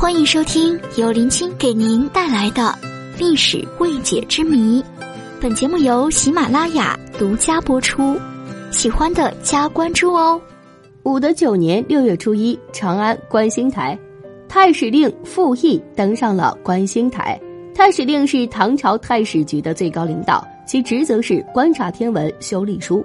欢迎收听由林青给您带来的历史未解之谜。本节目由喜马拉雅独家播出，喜欢的加关注哦。武德九年六月初一，长安观星台，太史令傅毅登上了观星台。太史令是唐朝太史局的最高领导，其职责是观察天文、修历书。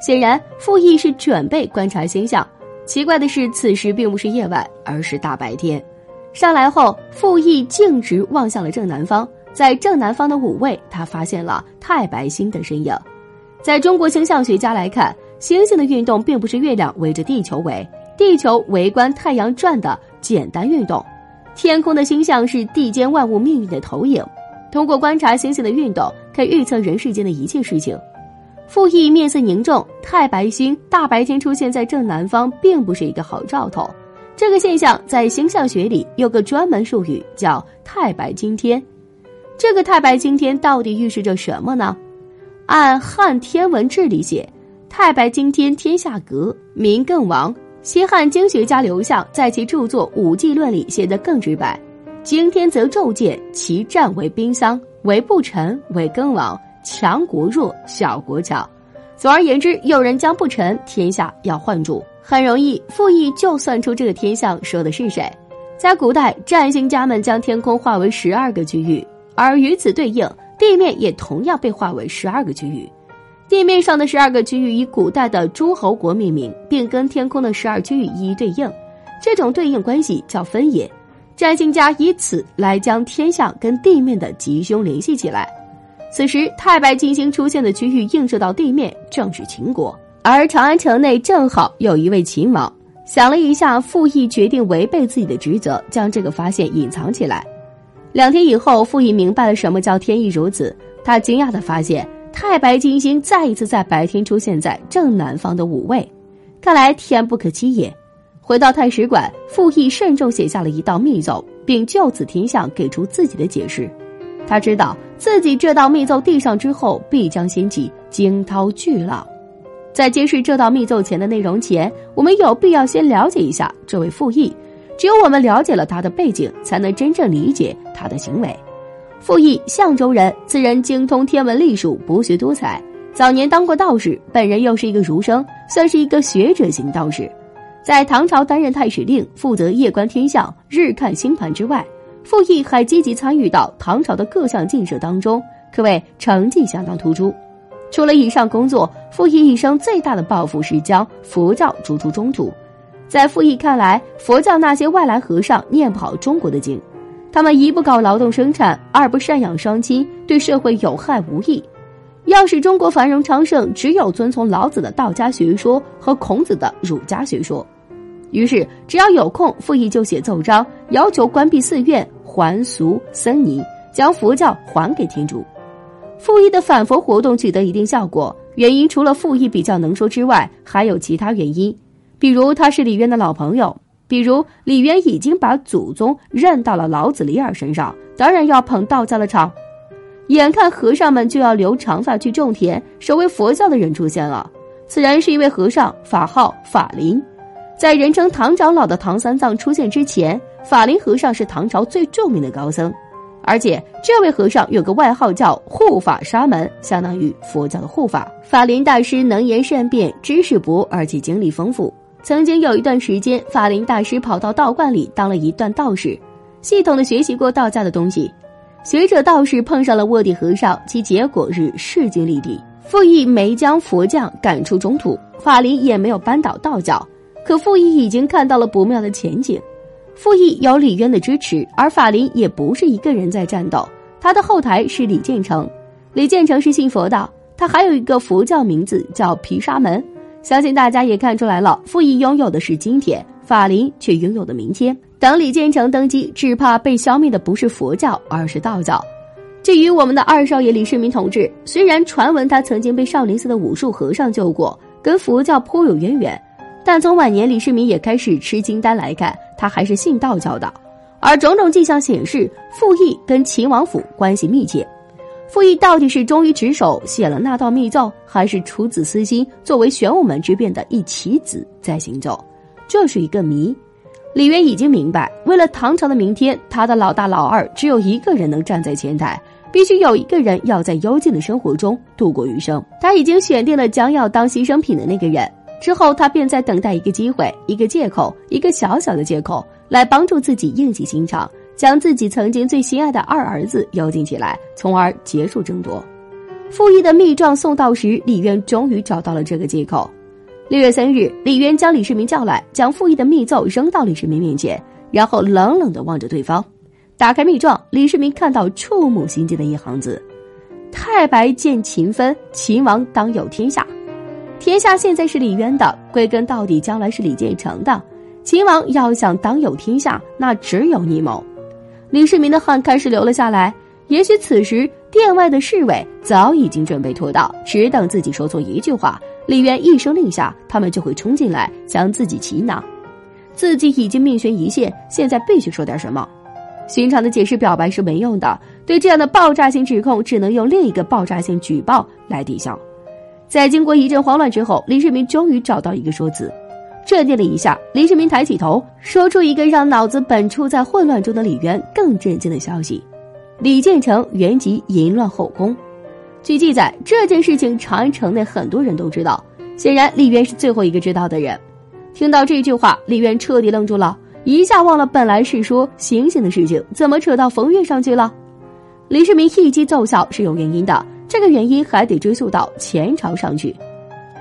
显然，傅毅是准备观察星象。奇怪的是，此时并不是夜晚，而是大白天。上来后，傅毅径直望向了正南方，在正南方的五位，他发现了太白星的身影。在中国星象学家来看，星星的运动并不是月亮围着地球围，地球围观太阳转的简单运动。天空的星象是地间万物命运的投影。通过观察星星的运动，可以预测人世间的一切事情。傅毅面色凝重，太白星大白天出现在正南方，并不是一个好兆头。这个现象在星象学里有个专门术语，叫“太白惊天”。这个“太白惊天”到底预示着什么呢？按《汉天文志》里写：“太白惊天，天下革，民更亡。”西汉经学家刘向在其著作《五纪论》里写得更直白：“惊天则骤见，其战为兵丧，为不臣，为更亡。”强国弱，小国强。总而言之，有人将不臣，天下要换主。很容易，傅毅就算出这个天象说的是谁。在古代，占星家们将天空划为十二个区域，而与此对应，地面也同样被划为十二个区域。地面上的十二个区域以古代的诸侯国命名，并跟天空的十二区域一一对应。这种对应关系叫分野。占星家以此来将天象跟地面的吉凶联系起来。此时，太白金星出现的区域映射到地面，正是秦国。而长安城内正好有一位秦王。想了一下，傅毅决定违背自己的职责，将这个发现隐藏起来。两天以后，傅毅明白了什么叫天意如此。他惊讶地发现，太白金星再一次在白天出现在正南方的五位。看来天不可欺也。回到太史馆，傅毅慎重写下了一道密奏，并就此天象给出自己的解释。他知道自己这道密奏递上之后，必将掀起惊涛巨浪。在揭示这道密奏前的内容前，我们有必要先了解一下这位傅毅。只有我们了解了他的背景，才能真正理解他的行为。傅毅，相州人，此人精通天文历数，博学多才。早年当过道士，本人又是一个儒生，算是一个学者型道士。在唐朝担任太史令，负责夜观天象、日看星盘之外。傅毅还积极参与到唐朝的各项建设当中，可谓成绩相当突出。除了以上工作，傅毅一生最大的抱负是将佛教逐出中土。在傅毅看来，佛教那些外来和尚念不好中国的经，他们一不搞劳动生产，二不赡养双亲，对社会有害无益。要使中国繁荣昌盛，只有遵从老子的道家学说和孔子的儒家学说。于是，只要有空，傅毅就写奏章，要求关闭寺院、还俗僧尼，将佛教还给天主。傅毅的反佛活动取得一定效果，原因除了傅毅比较能说之外，还有其他原因，比如他是李渊的老朋友，比如李渊已经把祖宗认到了老子李耳身上，当然要捧道家的场。眼看和尚们就要留长发去种田，守卫佛教的人出现了，此人是一位和尚，法号法林。在人称唐长老的唐三藏出现之前，法林和尚是唐朝最著名的高僧，而且这位和尚有个外号叫护法沙门，相当于佛教的护法。法林大师能言善辩，知识博，而且经历丰富。曾经有一段时间，法林大师跑到道观里当了一段道士，系统的学习过道家的东西。学者道士碰上了卧底和尚，其结果是势均力敌。傅毅没将佛将赶出中土，法林也没有扳倒道教。可傅毅已经看到了不妙的前景，傅毅有李渊的支持，而法林也不是一个人在战斗，他的后台是李建成。李建成是信佛的，他还有一个佛教名字叫毗沙门。相信大家也看出来了，傅毅拥有的是今天，法林却拥有的明天。等李建成登基，只怕被消灭的不是佛教，而是道教。至于我们的二少爷李世民同志，虽然传闻他曾经被少林寺的武术和尚救过，跟佛教颇有渊源。但从晚年李世民也开始吃金丹来看，他还是信道教的。而种种迹象显示，傅毅跟秦王府关系密切。傅毅到底是忠于职守写了那道密奏，还是处子私心作为玄武门之变的一棋子在行走？这是一个谜。李渊已经明白，为了唐朝的明天，他的老大老二只有一个人能站在前台，必须有一个人要在幽静的生活中度过余生。他已经选定了将要当牺牲品的那个人，之后他便在等待一个机会、一个借口、一个小小的借口，来帮助自己硬起心肠，将自己曾经最心爱的二儿子幽禁起来，从而结束争夺。傅毅的密状送到时，李渊终于找到了这个借口。六月三日，李渊将李世民叫来，将傅毅的密奏扔到李世民面前，然后冷冷的望着对方。打开密状，李世民看到触目心惊的一行字：“太白见秦分，秦王当有天下。天下现在是李渊的，归根到底，将来是李建成的。秦王要想当有天下，那只有逆谋。”李世民的汗开始流了下来。也许此时殿外的侍卫早已经准备妥当，只等自己说错一句话。李渊一声令下，他们就会冲进来将自己擒拿。自己已经命悬一线，现在必须说点什么。寻常的解释表白是没用的，对这样的爆炸性指控，只能用另一个爆炸性举报来抵消。在经过一阵慌乱之后，李世民终于找到一个说辞，镇定了一下。李世民抬起头，说出一个让脑子本处在混乱中的李渊更震惊的消息：李建成原籍淫乱后宫。据记载，这件事情长安城内很多人都知道。显然，李渊是最后一个知道的人。听到这句话，李渊彻底愣住了，一下忘了本来是说醒醒的事情，怎么扯到冯月上去了？李世民一击奏效是有原因的，这个原因还得追溯到前朝上去。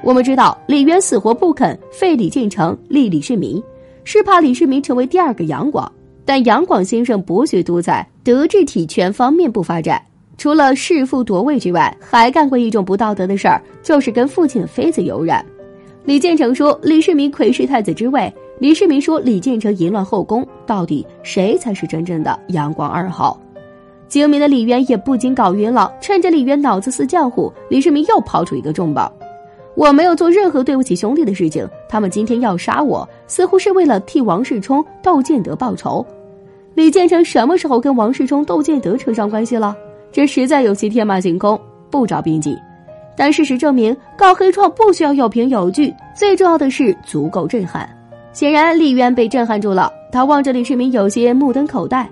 我们知道，李渊死活不肯废李建成立李世民，是怕李世民成为第二个杨广。但杨广先生博学多才，德智体全方面不发展。除了弑父夺位之外，还干过一种不道德的事儿，就是跟父亲的妃子有染。李建成说李世民窥视太子之位，李世民说李建成淫乱后宫，到底谁才是真正的杨广二号？精明的李渊也不禁搞晕了。趁着李渊脑子似浆糊，李世民又抛出一个重磅：我没有做任何对不起兄弟的事情，他们今天要杀我，似乎是为了替王世充、窦建德报仇。李建成什么时候跟王世充、窦建德扯上关系了？这实在有些天马行空，不着边际。但事实证明，告黑状不需要有凭有据，最重要的是足够震撼。显然，李渊被震撼住了，他望着李世民，有些目瞪口呆。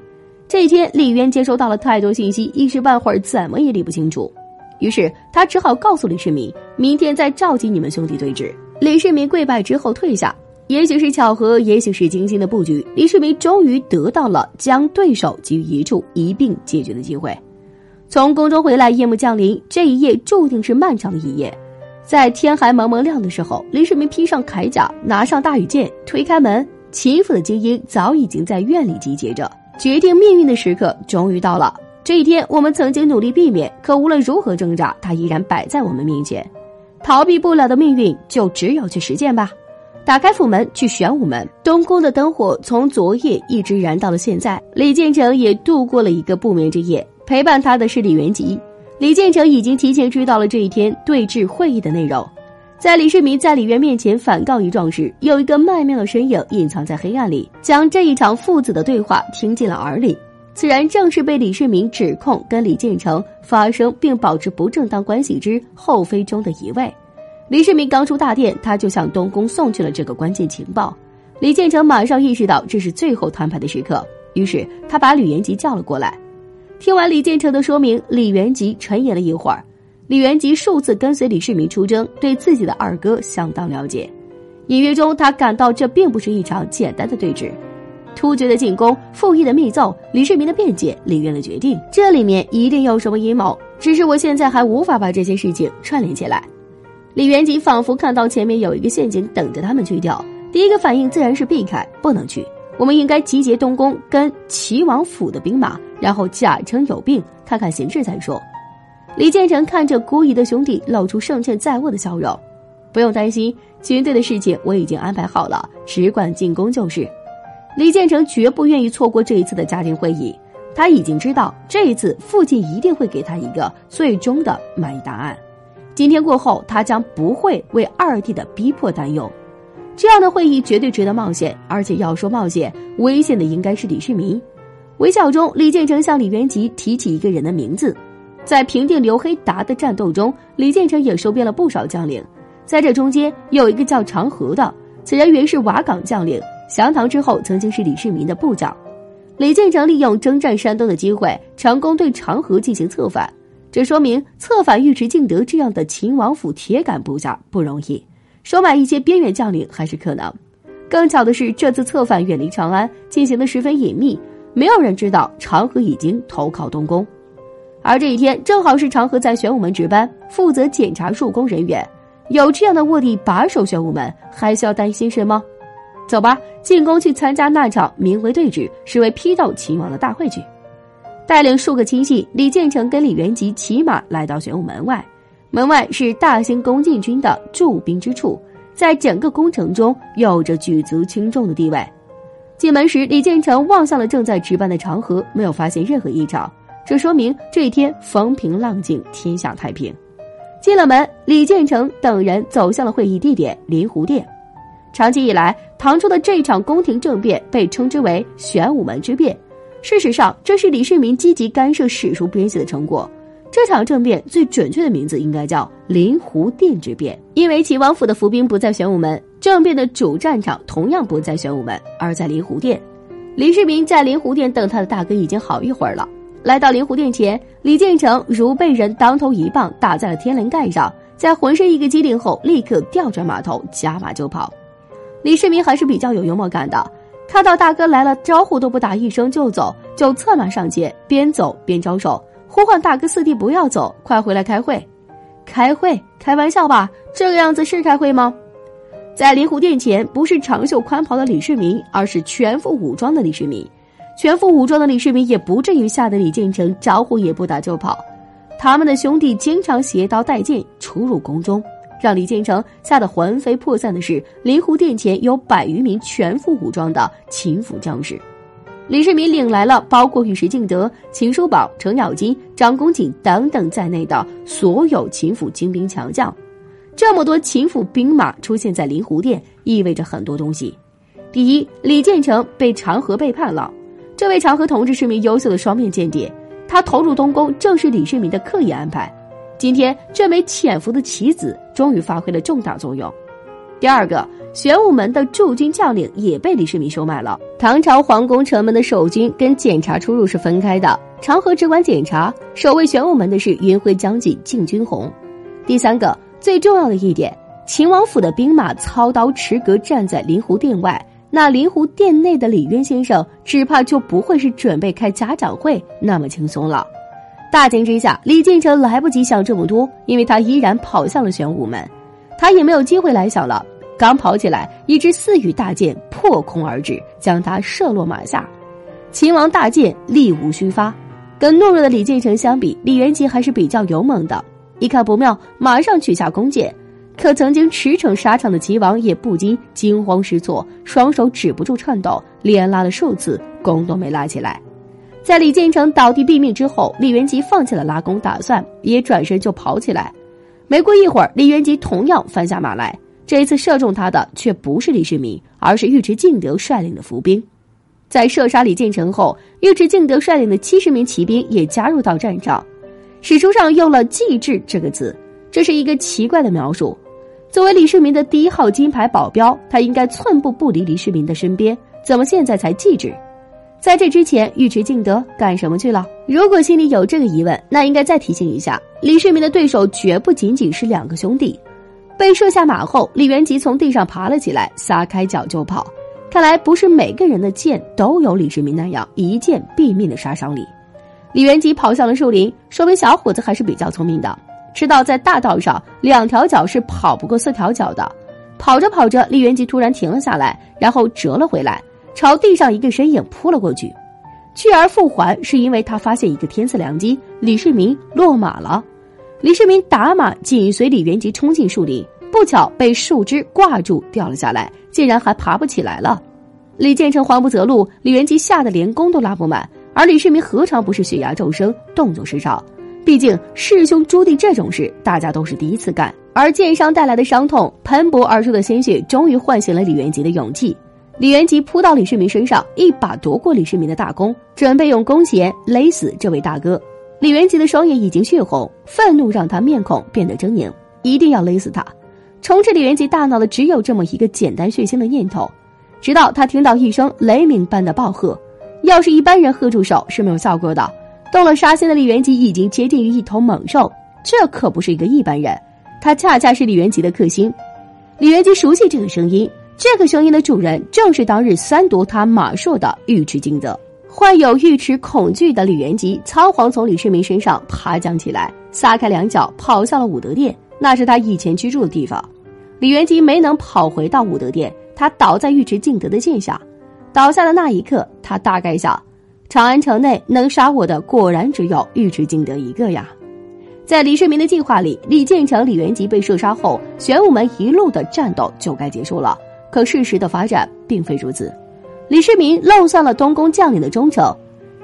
这一天，李渊接收到了太多信息，一时半会儿怎么也理不清楚。于是，他只好告诉李世民，明天再召集你们兄弟对峙。李世民跪拜之后退下。也许是巧合，也许是精心的布局，李世民终于得到了将对手集于一处一并解决的机会。从宫中回来，夜幕降临，这一夜注定是漫长的一夜。在天还蒙蒙亮的时候，李世民披上铠甲，拿上大羽剑，推开门，秦府的精英早已经在院里集结着。决定命运的时刻终于到了。这一天，我们曾经努力避免，可无论如何挣扎，它依然摆在我们面前。逃避不了的命运，就只有去实践吧。打开府门，去玄武门。东宫的灯火从昨夜一直燃到了现在。李建成也度过了一个不眠之夜。陪伴他的是李元吉，李建成已经提前知道了这一天对峙会议的内容。在李世民在李渊面前反告一状时，有一个曼妙的身影隐藏在黑暗里，将这一场父子的对话听进了耳里。此人正是被李世民指控跟李建成发生并保持不正当关系之后妃中的一位。李世民刚出大殿，他就向东宫送去了这个关键情报。李建成马上意识到这是最后摊牌的时刻，于是他把李元吉叫了过来。听完李建成的说明，李元吉沉吟了一会儿。李元吉数次跟随李世民出征，对自己的二哥相当了解。隐约中，他感到这并不是一场简单的对峙。突厥的进攻、傅毅的密奏、李世民的辩解、李渊的决定，这里面一定有什么阴谋。只是我现在还无法把这些事情串联起来。李元吉仿佛看到前面有一个陷阱等着他们去掉，第一个反应自然是避开，不能去。我们应该集结东宫跟齐王府的兵马。然后假称有病，看看形势再说。李建成看着孤疑的兄弟，露出胜券在握的笑容。不用担心，军队的事情我已经安排好了，只管进攻就是。李建成绝不愿意错过这一次的家庭会议，他已经知道这一次父亲一定会给他一个最终的满意答案。今天过后，他将不会为二弟的逼迫担忧。这样的会议绝对值得冒险，而且要说冒险，危险的应该是李世民。微笑中，李建成向李元吉提起一个人的名字。在平定刘黑达的战斗中，李建成也收编了不少将领。在这中间，有一个叫长河的，此人原是瓦岗将领，降唐之后曾经是李世民的部长。李建成利用征战山东的机会，成功对长河进行策反。这说明策反尉迟敬德这样的秦王府铁杆部下不容易，收买一些边缘将领还是可能。更巧的是，这次策反远离长安，进行的十分隐秘，没有人知道长河已经投靠东宫。而这一天正好是长河在玄武门值班，负责检查入宫人员。有这样的卧底把守玄武门，还需要担心什么？走吧，进宫去参加那场名为对峙，实为批斗秦王的大会去。带领数个亲信，李建成跟李元吉骑马来到玄武门外。门外是大兴宫禁军的驻兵之处，在整个宫城中有着举足轻重的地位。进门时，李建成望向了正在值班的长河，没有发现任何异常，这说明这一天风平浪静，天下太平。进了门，李建成等人走向了会议地点临湖殿。长期以来，唐初的这场宫廷政变被称之为玄武门之变。事实上，这是李世民积极干涉史书编写的成果。这场政变最准确的名字应该叫临湖殿之变，因为秦王府的伏兵不在玄武门，政变的主战场同样不在玄武门，而在临湖殿。李世民在临湖殿等他的大哥已经好一会儿了。来到灵湖殿前，李建成如被人当头一棒打在了天灵盖上，在浑身一个机灵后，立刻调转马头，加马就跑。李世民还是比较有幽默感的，看到大哥来了，招呼都不打一声就走，就策马上前，边走边招手，呼唤大哥四弟不要走，快回来开会。开会？开玩笑吧？这个样子是开会吗？在灵湖殿前，不是长袖宽袍的李世民，而是全副武装的李世民。全副武装的李世民也不至于吓得李建成招呼也不打就跑。他们的兄弟经常携刀带剑出入宫中。让李建成吓得魂飞魄散的是，临湖殿前有百余名全副武装的秦府将士。李世民领来了包括尉迟敬德、秦叔宝、程咬金、张公瑾等等在内的所有秦府精兵强将。这么多秦府兵马出现在临湖殿，意味着很多东西。第一，李建成被长河背叛了。这位长河同志是名优秀的双面间谍，他投入东宫正是李世民的刻意安排。今天这枚潜伏的棋子终于发挥了重大作用。第二个，玄武门的驻军将领也被李世民收买了。唐朝皇宫城门的守军跟检查出入是分开的，长河只管检查，守卫玄武门的是云辉将军敬军红。第三个，最重要的一点，秦王府的兵马操刀持戈站在临湖殿外，那临湖殿内的李渊先生只怕就不会是准备开家长会那么轻松了。大惊之下，李建成来不及想这么多，因为他依然跑向了玄武门，他也没有机会来想了。刚跑起来，一支四羽大箭破空而至，将他射落马下。秦王大箭力无虚发，跟懦弱的李建成相比，李元吉还是比较勇猛的。一看不妙，马上取下弓箭。可曾经驰骋沙场的齐王也不禁惊慌失措，双手止不住颤抖，连拉了数次，弓都没拉起来。在李建成倒地毙命之后，李元吉放弃了拉弓打算，也转身就跑起来。没过一会儿，李元吉同样翻下马来，这一次射中他的却不是李世民，而是尉迟敬德率领的伏兵。在射杀李建成后，尉迟敬德率领的七十名骑兵也加入到战场。史书上用了“继志”这个字，这是一个奇怪的描述。作为李世民的第一号金牌保镖，他应该寸步不离李世民的身边，怎么现在才继志？在这之前，尉迟敬德干什么去了？如果心里有这个疑问，那应该再提醒一下：李世民的对手绝不仅仅是两个兄弟。被射下马后，李元吉从地上爬了起来，撒开脚就跑。看来不是每个人的剑都有李世民那样一剑毙命的杀伤力。李元吉跑向了树林，说明小伙子还是比较聪明的，知道在大道上两条脚是跑不过四条脚的。跑着跑着，李元吉突然停了下来，然后折了回来。朝地上一个身影扑了过去，去而复还，是因为他发现一个天赐良机。李世民落马了，李世民打马紧随李元吉冲进树林，不巧被树枝挂住掉了下来，竟然还爬不起来了。李建成慌不择路，李元吉吓得连弓都拉不满，而李世民何尝不是血压骤升，动作失常？毕竟师兄朱棣这种事，大家都是第一次干。而箭伤带来的伤痛，喷薄而出的鲜血，终于唤醒了李元吉的勇气。李元吉扑到李世民身上，一把夺过李世民的大弓，准备用弓弦勒死这位大哥。李元吉的双眼已经血红，愤怒让他面孔变得狰狞，一定要勒死他。充斥李元吉大脑的只有这么一个简单血腥的念头。直到他听到一声雷鸣般的暴喝。要是一般人喝住手是没有效果的，动了杀心的李元吉已经接近于一头猛兽，这可不是一个一般人，他恰恰是李元吉的克星。李元吉熟悉这个声音，这个声音的主人正是当日三夺他马术的尉迟敬德。患有尉迟恐惧的李元吉仓皇从李世民身上爬将起来，撒开两脚跑向了武德殿，那是他以前居住的地方。李元吉没能跑回到武德殿，他倒在尉迟敬德的剑下。倒下的那一刻，他大概想：长安城内能杀我的，果然只有尉迟敬德一个呀。在李世民的计划里，李建成、李元吉被射杀后，玄武门一路的战斗就该结束了。可事实的发展并非如此。李世民漏算了东宫将领的忠诚，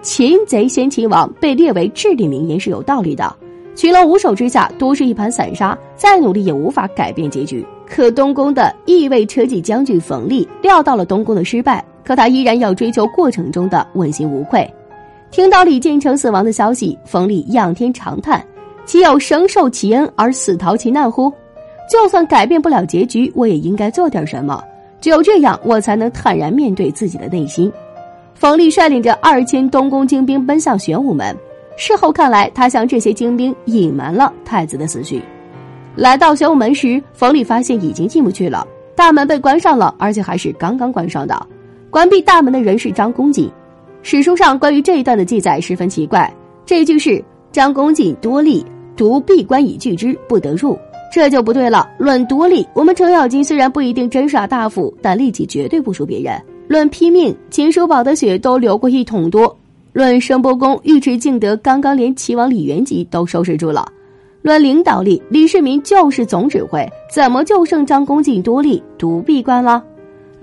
擒贼先擒王被列为至理名言是有道理的。群龙无首之下，多是一盘散沙，再努力也无法改变结局。可东宫的义卫车骑将军冯立料到了东宫的失败，可他依然要追求过程中的问心无愧。听到李建成死亡的消息，冯立仰天长叹：“岂有生受其恩而死逃其难乎？就算改变不了结局，我也应该做点什么。”只有这样，我才能坦然面对自己的内心。冯立率领着二千东宫精兵奔向玄武门。事后看来，他向这些精兵隐瞒了太子的死讯。来到玄武门时，冯立发现已经进不去了，大门被关上了，而且还是刚刚关上的。关闭大门的人是张公瑾。史书上关于这一段的记载十分奇怪，这句是“张公瑾多力，独闭关以拒之，不得入”。这就不对了。论多力，我们程咬金虽然不一定真耍大斧，但力气绝对不输别人。论拼命，秦叔宝的血都流过一桶多。论声波功，尉迟敬德刚刚连齐王李元吉都收拾住了。论领导力，李世民就是总指挥，怎么就剩张公瑾多力独闭关了？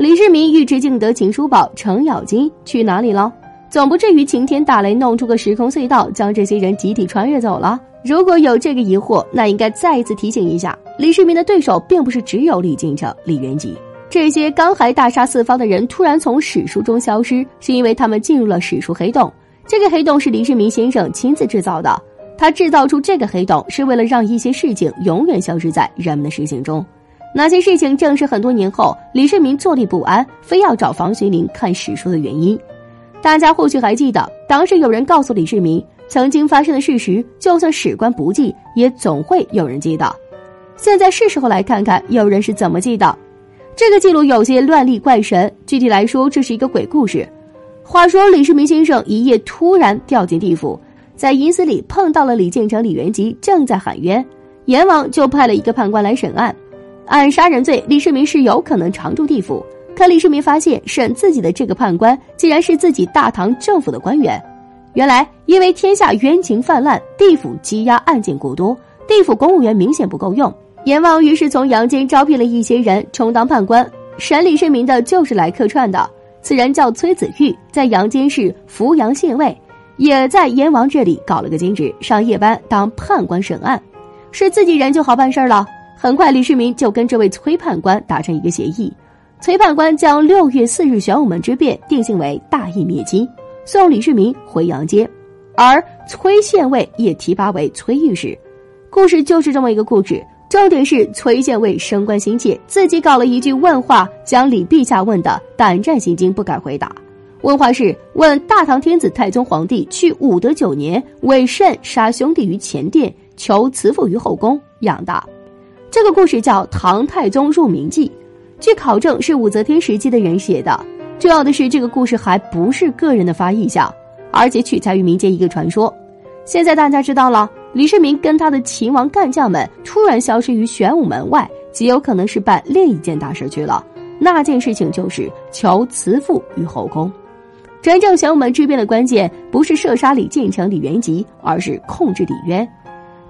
李世民、尉迟敬德、秦叔宝、程咬金去哪里了？总不至于晴天打雷弄出个时空隧道，将这些人集体穿越走了？如果有这个疑惑，那应该再一次提醒一下：李世民的对手并不是只有李靖成、李元吉，这些刚还大杀四方的人突然从史书中消失，是因为他们进入了史书黑洞。这个黑洞是李世民先生亲自制造的，他制造出这个黑洞是为了让一些事情永远消失在人们的视线中。哪些事情正是很多年后李世民坐立不安，非要找房玄龄看史书的原因？大家或许还记得，当时有人告诉李世民。曾经发生的事实，就算史官不记，也总会有人记得。现在是时候来看看有人是怎么记的。这个记录有些乱立怪神，具体来说，这是一个鬼故事。话说李世民先生一夜突然掉进地府，在阴司里碰到了李建成、李元吉，正在喊冤，阎王就派了一个判官来审案。按杀人罪，李世民是有可能常住地府。可李世民发现，审自己的这个判官竟然是自己大唐政府的官员。原来，因为天下冤情泛滥，地府积压案件过多，地府公务员明显不够用。阎王于是从阳间招聘了一些人充当判官，审李世民的就是来客串的。此人叫崔子玉，在阳间是扶阳县尉，也在阎王这里搞了个兼职，上夜班当判官审案。是自己人就好办事了。很快，李世民就跟这位崔判官达成一个协议，崔判官将六月四日玄武门之变定性为大义灭亲。送李世民回阳间，而崔县尉也提拔为崔御史。故事就是这么一个故事，重点是崔县尉升官心切，自己搞了一句问话，将李陛下问的胆战心惊，不敢回答。问话是问大唐天子太宗皇帝去武德九年为甚杀兄弟于前殿，求慈父于后宫养大。这个故事叫《唐太宗入冥记》，据考证是武则天时期的人写的。重要的是，这个故事还不是个人的发意象，而且取材于民间一个传说。现在大家知道了，李世民跟他的秦王干将们突然消失于玄武门外，极有可能是办另一件大事去了。那件事情就是求慈父于后宫。真正玄武门之变的关键，不是射杀李建成、李元吉，而是控制李渊。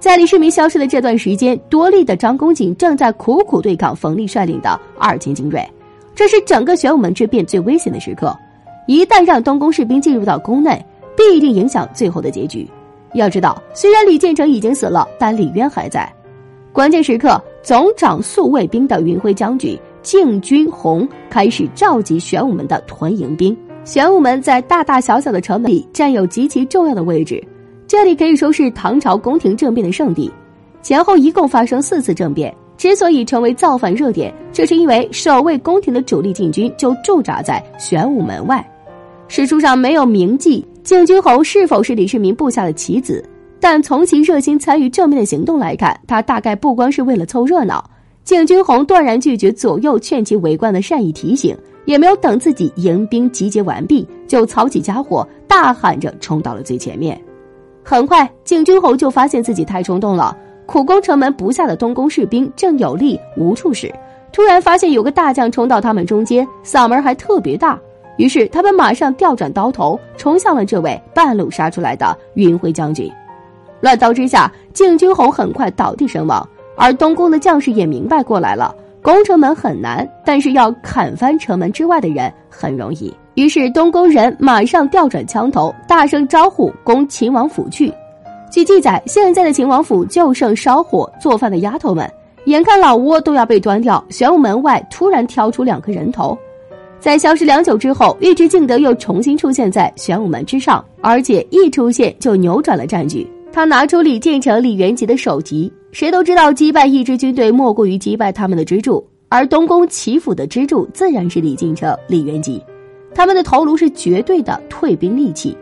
在李世民消失的这段时间，多力的张公瑾正在苦苦对抗冯立率领的二千精锐。这是整个玄武门之变最危险的时刻，一旦让东宫士兵进入到宫内，必定影响最后的结局。要知道，虽然李建成已经死了，但李渊还在。关键时刻，总掌宿卫兵的云辉将军敬军红开始召集玄武门的屯营兵。玄武门在大大小小的城门里占有极其重要的位置，这里可以说是唐朝宫廷政变的圣地。前后一共发生四次政变。之所以成为造反热点，这是因为守卫宫廷的主力禁军就驻扎在玄武门外。史书上没有铭记敬君侯是否是李世民部下的棋子，但从其热心参与正面的行动来看，他大概不光是为了凑热闹。敬君侯断然拒绝左右劝其为官的善意提醒，也没有等自己迎兵集结完毕，就操起家伙，大喊着冲到了最前面。很快，敬君侯就发现自己太冲动了。苦攻城门不下的东宫士兵正有力无处使，突然发现有个大将冲到他们中间，嗓门还特别大。于是他们马上调转刀头，冲向了这位半路杀出来的云辉将军。乱刀之下，敬君侯很快倒地身亡。而东宫的将士也明白过来了，攻城门很难，但是要砍翻城门之外的人很容易。于是东宫人马上调转枪头，大声招呼攻秦王府去。据记载，现在的秦王府就剩烧火做饭的丫头们，眼看老窝都要被端掉，玄武门外突然挑出两个人头，在消失良久之后，尉迟敬德又重新出现在玄武门之上，而且一出现就扭转了战局。他拿出李建成、李元吉的首级，谁都知道击败一支军队莫过于击败他们的支柱，而东宫齐府的支柱自然是李建成、李元吉，他们的头颅是绝对的退兵利器。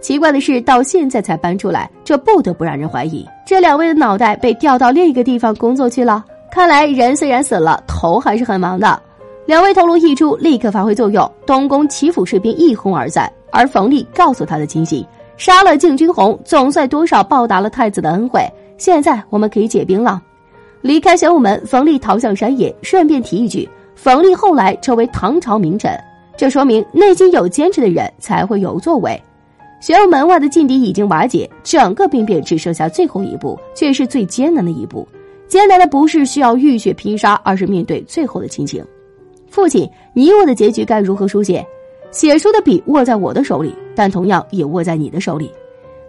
奇怪的是，到现在才搬出来，这不得不让人怀疑，这两位的脑袋被调到另一个地方工作去了。看来人虽然死了，头还是很忙的。两位头颅一出，立刻发挥作用，东宫齐府士兵一哄而散。而冯立告诉他的亲信，杀了敬君红，总算多少报答了太子的恩惠。现在我们可以解兵了。离开玄武门，冯立逃向山野，顺便提一句，冯立后来成为唐朝名臣，这说明内心有坚持的人才会有作为。玄武门外的劲敌已经瓦解，整个兵变只剩下最后一步，却是最艰难的一步。艰难的不是需要浴血拼杀，而是面对最后的亲情。父亲，你我的结局该如何书写？写书的笔握在我的手里，但同样也握在你的手里。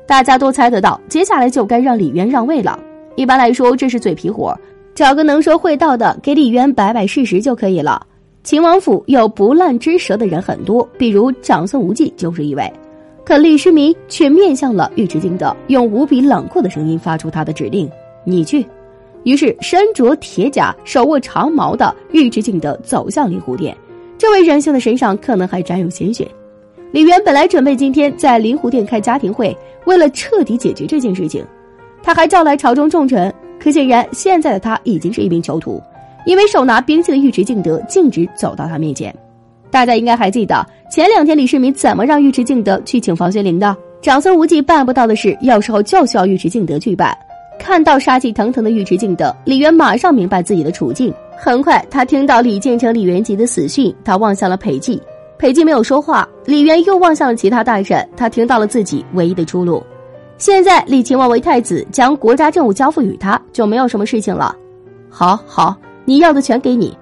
大家都猜得到，接下来就该让李渊让位了。一般来说，这是嘴皮活，找个能说会道的给李渊摆摆事实就可以了。秦王府有不烂之舌的人很多，比如长孙无忌就是一位。可李世民却面向了尉迟敬德，用无比冷酷的声音发出他的指令：“你去。”于是身着铁甲、手握长矛的尉迟敬德走向灵狐殿。这位仁兄的身上可能还沾有鲜血。李渊本来准备今天在灵狐殿开家庭会，为了彻底解决这件事情，他还召来朝中重臣。可显然，现在的他已经是一名囚徒，因为手拿兵器的尉迟敬德径直走到他面前。大家应该还记得前两天李世民怎么让尉迟敬德去请房玄龄的？长孙无忌办不到的事，有时候就需要尉迟敬德去办。看到杀气腾腾的尉迟敬德，李渊马上明白自己的处境。很快，他听到李建成、李元吉的死讯，他望向了裴寂。裴寂没有说话。李渊又望向了其他大臣，他听到了自己唯一的出路。现在李秦王为太子，将国家政务交付于他，就没有什么事情了。好好，你要的全给你。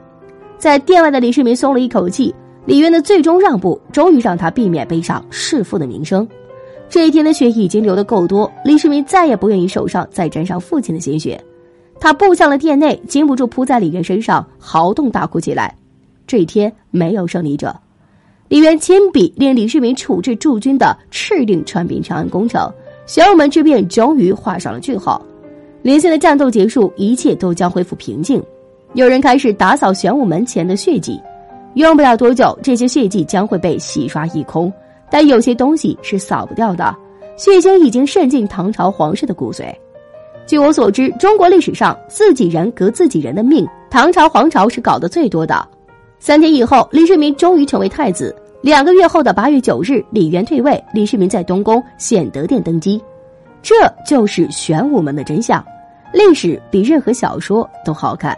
在殿外的李世民松了一口气。李渊的最终让步，终于让他避免背上弑父的名声。这一天的血已经流得够多，李世民再也不愿意手上再沾上父亲的鲜血。他步向了殿内，禁不住扑在李渊身上，嚎啕大哭起来。这一天没有胜利者。李渊亲笔令李世民处置驻军的敕令传兵长安攻城，玄武门之变终于画上了句号。连线的战斗结束，一切都将恢复平静。有人开始打扫玄武门前的血迹。用不了多久，这些血迹将会被洗刷一空。但有些东西是扫不掉的，血腥已经渗进唐朝皇室的骨髓。据我所知，中国历史上自己人革自己人的命，唐朝皇朝是搞得最多的。三天以后，李世民终于成为太子。两个月后的八月九日，李渊退位，李世民在东宫显德殿登基。这就是玄武门的真相。历史比任何小说都好看。